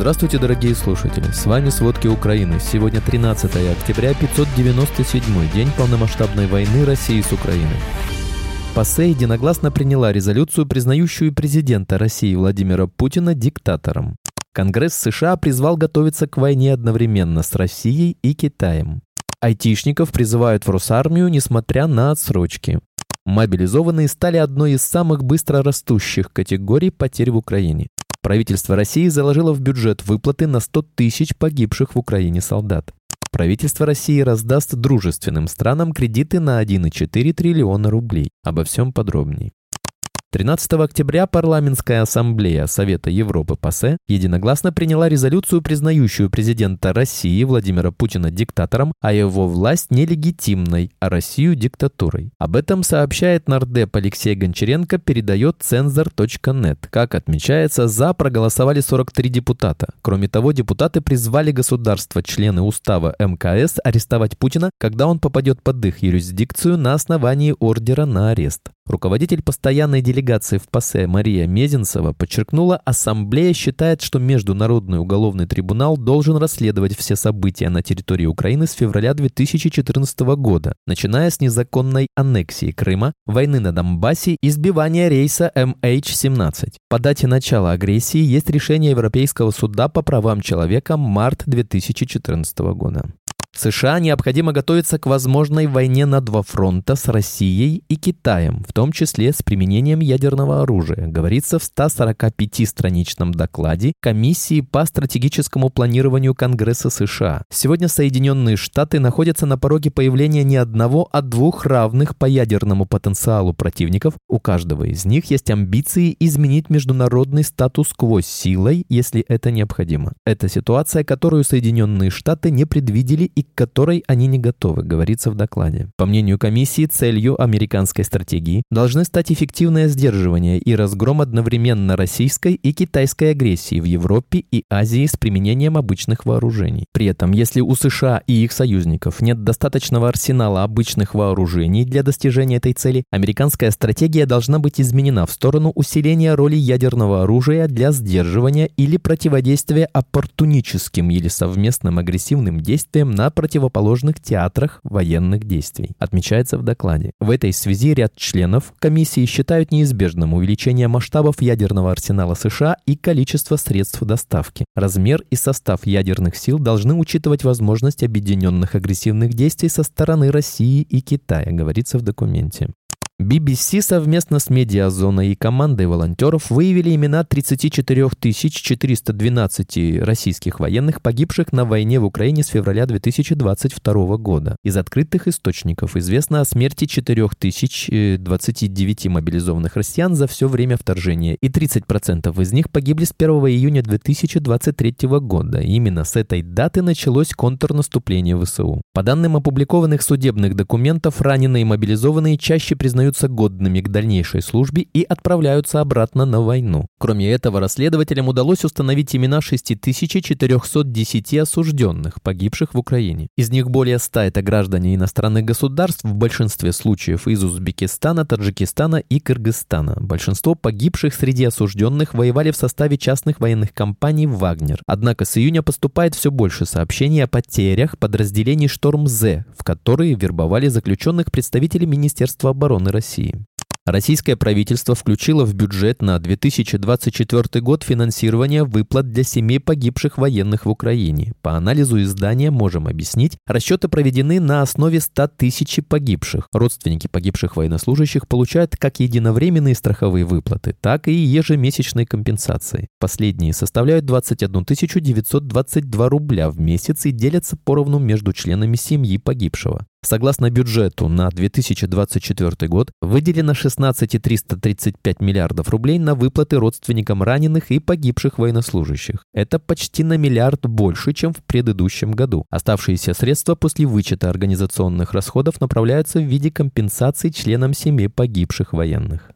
Здравствуйте, дорогие слушатели! С вами «Сводки Украины». Сегодня 13 октября, 597 день полномасштабной войны России с Украиной. ПАСЕ единогласно приняла резолюцию, признающую президента России Владимира Путина диктатором. Конгресс США призвал готовиться к войне одновременно с Россией и Китаем. Айтишников призывают в Росармию, несмотря на отсрочки. Мобилизованные стали одной из самых быстро растущих категорий потерь в Украине. Правительство России заложило в бюджет выплаты на 100 тысяч погибших в Украине солдат. Правительство России раздаст дружественным странам кредиты на 1,4 триллиона рублей. Обо всем подробней. 13 октября парламентская ассамблея Совета Европы ПАСЕ единогласно приняла резолюцию, признающую президента России Владимира Путина диктатором, а его власть нелегитимной, а Россию диктатурой. Об этом сообщает нардеп Алексей Гончаренко, передает цензор.нет. Как отмечается, за проголосовали 43 депутата. Кроме того, депутаты призвали государства, члены устава МКС, арестовать Путина, когда он попадет под их юрисдикцию на основании ордера на арест. Руководитель постоянной делегации в ПАСЕ Мария Мезенцева подчеркнула, Ассамблея считает, что Международный уголовный трибунал должен расследовать все события на территории Украины с февраля 2014 года, начиная с незаконной аннексии Крыма, войны на Донбассе и сбивания рейса MH17. По дате начала агрессии есть решение Европейского суда по правам человека март 2014 года. США необходимо готовиться к возможной войне на два фронта с Россией и Китаем, в том числе с применением ядерного оружия, говорится в 145-страничном докладе Комиссии по стратегическому планированию Конгресса США. Сегодня Соединенные Штаты находятся на пороге появления не одного, а двух равных по ядерному потенциалу противников. У каждого из них есть амбиции изменить международный статус-кво силой, если это необходимо. Это ситуация, которую Соединенные Штаты не предвидели и к которой они не готовы, говорится в докладе. По мнению комиссии, целью американской стратегии должны стать эффективное сдерживание и разгром одновременно российской и китайской агрессии в Европе и Азии с применением обычных вооружений. При этом, если у США и их союзников нет достаточного арсенала обычных вооружений для достижения этой цели, американская стратегия должна быть изменена в сторону усиления роли ядерного оружия для сдерживания или противодействия оппортуническим или совместным агрессивным действиям на противоположных театрах военных действий, отмечается в докладе. В этой связи ряд членов комиссии считают неизбежным увеличение масштабов ядерного арсенала США и количество средств доставки. Размер и состав ядерных сил должны учитывать возможность объединенных агрессивных действий со стороны России и Китая, говорится в документе. BBC совместно с Медиазоной и командой волонтеров выявили имена 34 412 российских военных, погибших на войне в Украине с февраля 2022 года. Из открытых источников известно о смерти 4029 мобилизованных россиян за все время вторжения, и 30% из них погибли с 1 июня 2023 года. Именно с этой даты началось контрнаступление ВСУ. По данным опубликованных судебных документов, раненые и мобилизованные чаще признают признаются годными к дальнейшей службе и отправляются обратно на войну. Кроме этого, расследователям удалось установить имена 6410 осужденных, погибших в Украине. Из них более 100 это граждане иностранных государств, в большинстве случаев из Узбекистана, Таджикистана и Кыргызстана. Большинство погибших среди осужденных воевали в составе частных военных компаний «Вагнер». Однако с июня поступает все больше сообщений о потерях подразделений «Шторм-З», в которые вербовали заключенных представители Министерства обороны России. России. Российское правительство включило в бюджет на 2024 год финансирование выплат для семей погибших военных в Украине. По анализу издания можем объяснить, расчеты проведены на основе 100 тысяч погибших. Родственники погибших военнослужащих получают как единовременные страховые выплаты, так и ежемесячные компенсации. Последние составляют 21 922 рубля в месяц и делятся поровну между членами семьи погибшего. Согласно бюджету на 2024 год выделено 16 335 миллиардов рублей на выплаты родственникам раненых и погибших военнослужащих. Это почти на миллиард больше, чем в предыдущем году. Оставшиеся средства после вычета организационных расходов направляются в виде компенсаций членам семей погибших военных.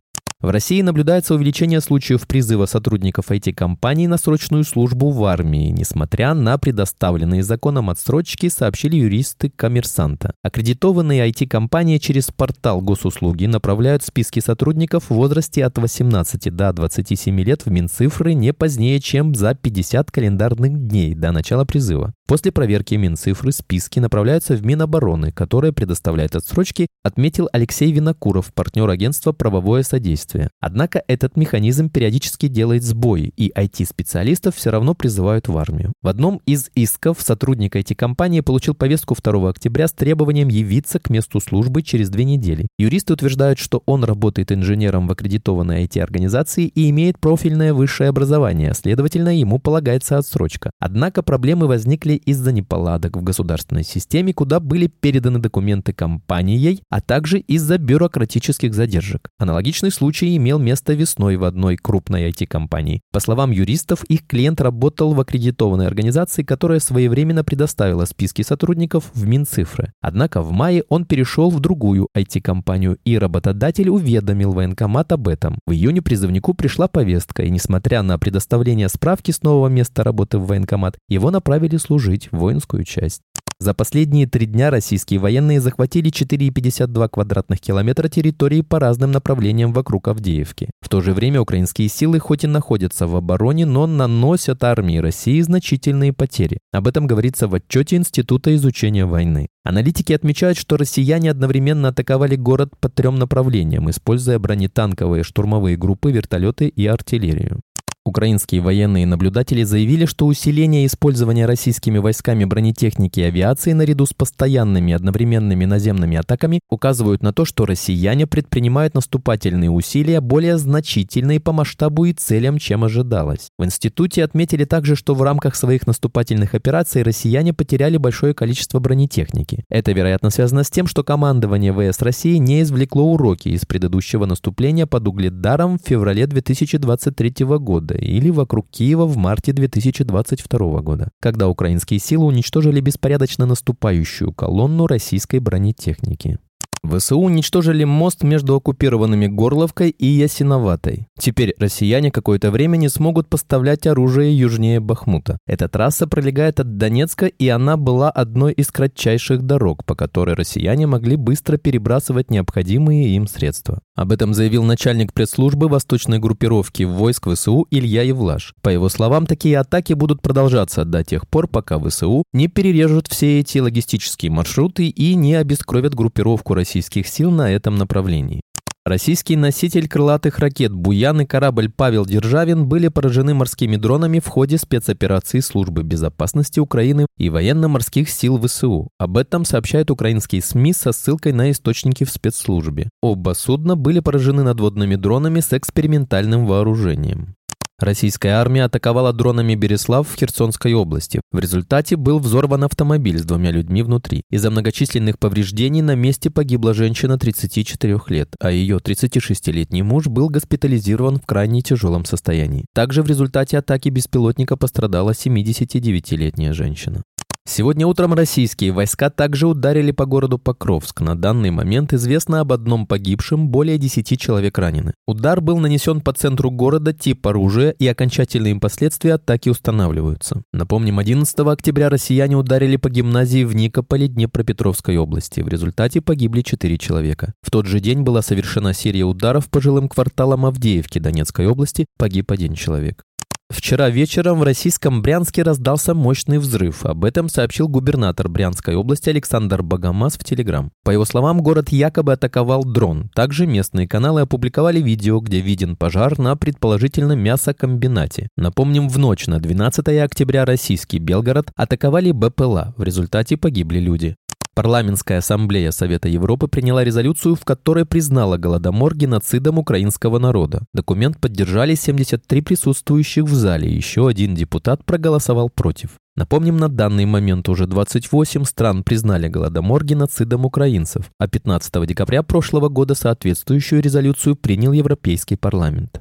В России наблюдается увеличение случаев призыва сотрудников IT-компаний на срочную службу в армии, несмотря на предоставленные законом отсрочки, сообщили юристы коммерсанта. Аккредитованные IT-компании через портал госуслуги направляют списки сотрудников в возрасте от 18 до 27 лет в Минцифры не позднее, чем за 50 календарных дней до начала призыва. После проверки Минцифры списки направляются в Минобороны, которое предоставляет отсрочки, отметил Алексей Винокуров, партнер агентства «Правовое содействие». Однако этот механизм периодически делает сбои, и IT-специалистов все равно призывают в армию. В одном из исков сотрудник IT-компании получил повестку 2 октября с требованием явиться к месту службы через две недели. Юристы утверждают, что он работает инженером в аккредитованной IT-организации и имеет профильное высшее образование, следовательно, ему полагается отсрочка. Однако проблемы возникли из-за неполадок в государственной системе, куда были переданы документы компанией, а также из-за бюрократических задержек. Аналогичный случай имел место весной в одной крупной IT-компании. По словам юристов, их клиент работал в аккредитованной организации, которая своевременно предоставила списки сотрудников в Минцифры. Однако в мае он перешел в другую IT-компанию, и работодатель уведомил военкомат об этом. В июне призывнику пришла повестка, и несмотря на предоставление справки с нового места работы в военкомат, его направили служить служить воинскую часть. За последние три дня российские военные захватили 4,52 квадратных километра территории по разным направлениям вокруг Авдеевки. В то же время украинские силы хоть и находятся в обороне, но наносят армии России значительные потери. Об этом говорится в отчете Института изучения войны. Аналитики отмечают, что россияне одновременно атаковали город по трем направлениям, используя бронетанковые штурмовые группы, вертолеты и артиллерию. Украинские военные наблюдатели заявили, что усиление использования российскими войсками бронетехники и авиации наряду с постоянными одновременными наземными атаками указывают на то, что россияне предпринимают наступательные усилия более значительные по масштабу и целям, чем ожидалось. В институте отметили также, что в рамках своих наступательных операций россияне потеряли большое количество бронетехники. Это, вероятно, связано с тем, что командование ВС России не извлекло уроки из предыдущего наступления под Угледаром в феврале 2023 года года или вокруг Киева в марте 2022 года, когда украинские силы уничтожили беспорядочно наступающую колонну российской бронетехники. ВСУ уничтожили мост между оккупированными Горловкой и Ясиноватой. Теперь россияне какое-то время не смогут поставлять оружие южнее Бахмута. Эта трасса пролегает от Донецка, и она была одной из кратчайших дорог, по которой россияне могли быстро перебрасывать необходимые им средства. Об этом заявил начальник пресс-службы восточной группировки войск ВСУ Илья Евлаш. По его словам, такие атаки будут продолжаться до тех пор, пока ВСУ не перережут все эти логистические маршруты и не обескровят группировку России российских сил на этом направлении. Российский носитель крылатых ракет «Буян» и корабль «Павел Державин» были поражены морскими дронами в ходе спецоперации Службы безопасности Украины и военно-морских сил ВСУ. Об этом сообщают украинские СМИ со ссылкой на источники в спецслужбе. Оба судна были поражены надводными дронами с экспериментальным вооружением. Российская армия атаковала дронами Береслав в Херсонской области. В результате был взорван автомобиль с двумя людьми внутри. Из-за многочисленных повреждений на месте погибла женщина 34 лет, а ее 36-летний муж был госпитализирован в крайне тяжелом состоянии. Также в результате атаки беспилотника пострадала 79-летняя женщина. Сегодня утром российские войска также ударили по городу Покровск. На данный момент известно об одном погибшем, более 10 человек ранены. Удар был нанесен по центру города, тип оружия и окончательные последствия атаки устанавливаются. Напомним, 11 октября россияне ударили по гимназии в Никополе Днепропетровской области. В результате погибли 4 человека. В тот же день была совершена серия ударов по жилым кварталам Авдеевки Донецкой области, погиб один человек. Вчера вечером в российском Брянске раздался мощный взрыв. Об этом сообщил губернатор Брянской области Александр Богомаз в Телеграм. По его словам, город якобы атаковал дрон. Также местные каналы опубликовали видео, где виден пожар на предположительно мясокомбинате. Напомним, в ночь на 12 октября российский Белгород атаковали БПЛА. В результате погибли люди. Парламентская ассамблея Совета Европы приняла резолюцию, в которой признала Голодомор геноцидом украинского народа. Документ поддержали 73 присутствующих в зале, еще один депутат проголосовал против. Напомним, на данный момент уже 28 стран признали Голодомор геноцидом украинцев, а 15 декабря прошлого года соответствующую резолюцию принял Европейский парламент.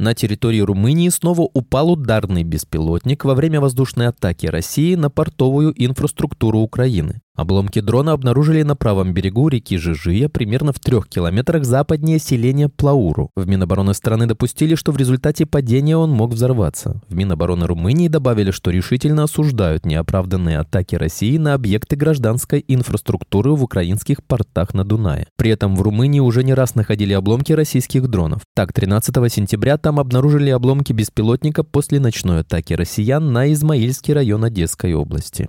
На территории Румынии снова упал ударный беспилотник во время воздушной атаки России на портовую инфраструктуру Украины. Обломки дрона обнаружили на правом берегу реки Жижия, примерно в трех километрах западнее селения Плауру. В Минобороны страны допустили, что в результате падения он мог взорваться. В Минобороны Румынии добавили, что решительно осуждают неоправданные атаки России на объекты гражданской инфраструктуры в украинских портах на Дунае. При этом в Румынии уже не раз находили обломки российских дронов. Так, 13 сентября там обнаружили обломки беспилотника после ночной атаки россиян на Измаильский район Одесской области.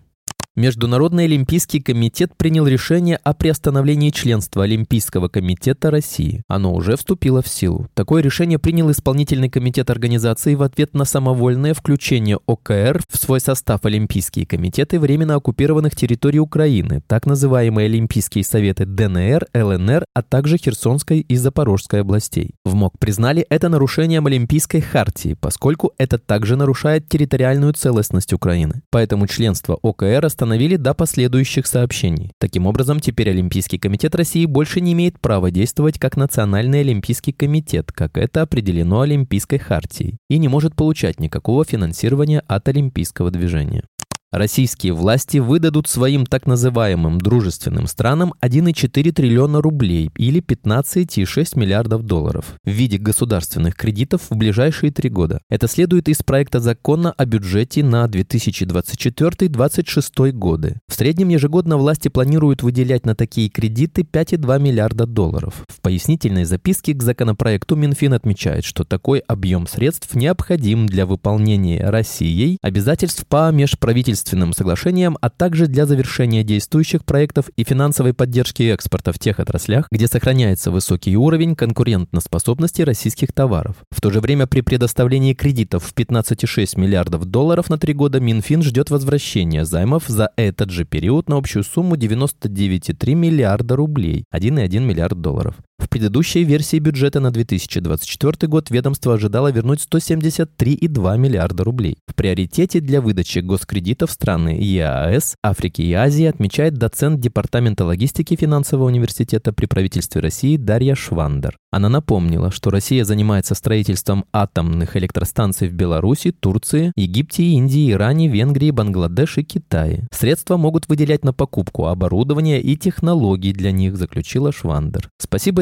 Международный олимпийский комитет принял решение о приостановлении членства Олимпийского комитета России. Оно уже вступило в силу. Такое решение принял исполнительный комитет организации в ответ на самовольное включение ОКР в свой состав Олимпийские комитеты временно оккупированных территорий Украины, так называемые Олимпийские советы ДНР, ЛНР, а также Херсонской и Запорожской областей. В МОК признали это нарушением Олимпийской хартии, поскольку это также нарушает территориальную целостность Украины. Поэтому членство ОКР остановили до последующих сообщений. Таким образом, теперь Олимпийский комитет России больше не имеет права действовать как Национальный Олимпийский комитет, как это определено Олимпийской хартией, и не может получать никакого финансирования от Олимпийского движения. Российские власти выдадут своим так называемым дружественным странам 1,4 триллиона рублей или 15,6 миллиардов долларов в виде государственных кредитов в ближайшие три года. Это следует из проекта закона о бюджете на 2024-2026 годы. В среднем ежегодно власти планируют выделять на такие кредиты 5,2 миллиарда долларов. В пояснительной записке к законопроекту Минфин отмечает, что такой объем средств необходим для выполнения Россией обязательств по межправительственным правительственным соглашениям, а также для завершения действующих проектов и финансовой поддержки экспорта в тех отраслях, где сохраняется высокий уровень конкурентоспособности российских товаров. В то же время при предоставлении кредитов в 15,6 миллиардов долларов на три года Минфин ждет возвращения займов за этот же период на общую сумму 99,3 миллиарда рублей, 1,1 миллиард долларов. В предыдущей версии бюджета на 2024 год ведомство ожидало вернуть 173,2 миллиарда рублей. В приоритете для выдачи госкредитов страны ЕАЭС, Африки и Азии отмечает доцент Департамента логистики финансового университета при правительстве России Дарья Швандер. Она напомнила, что Россия занимается строительством атомных электростанций в Беларуси, Турции, Египте, Индии, Иране, Венгрии, Бангладеш и Китае. Средства могут выделять на покупку оборудования и технологий для них, заключила Швандер. Спасибо,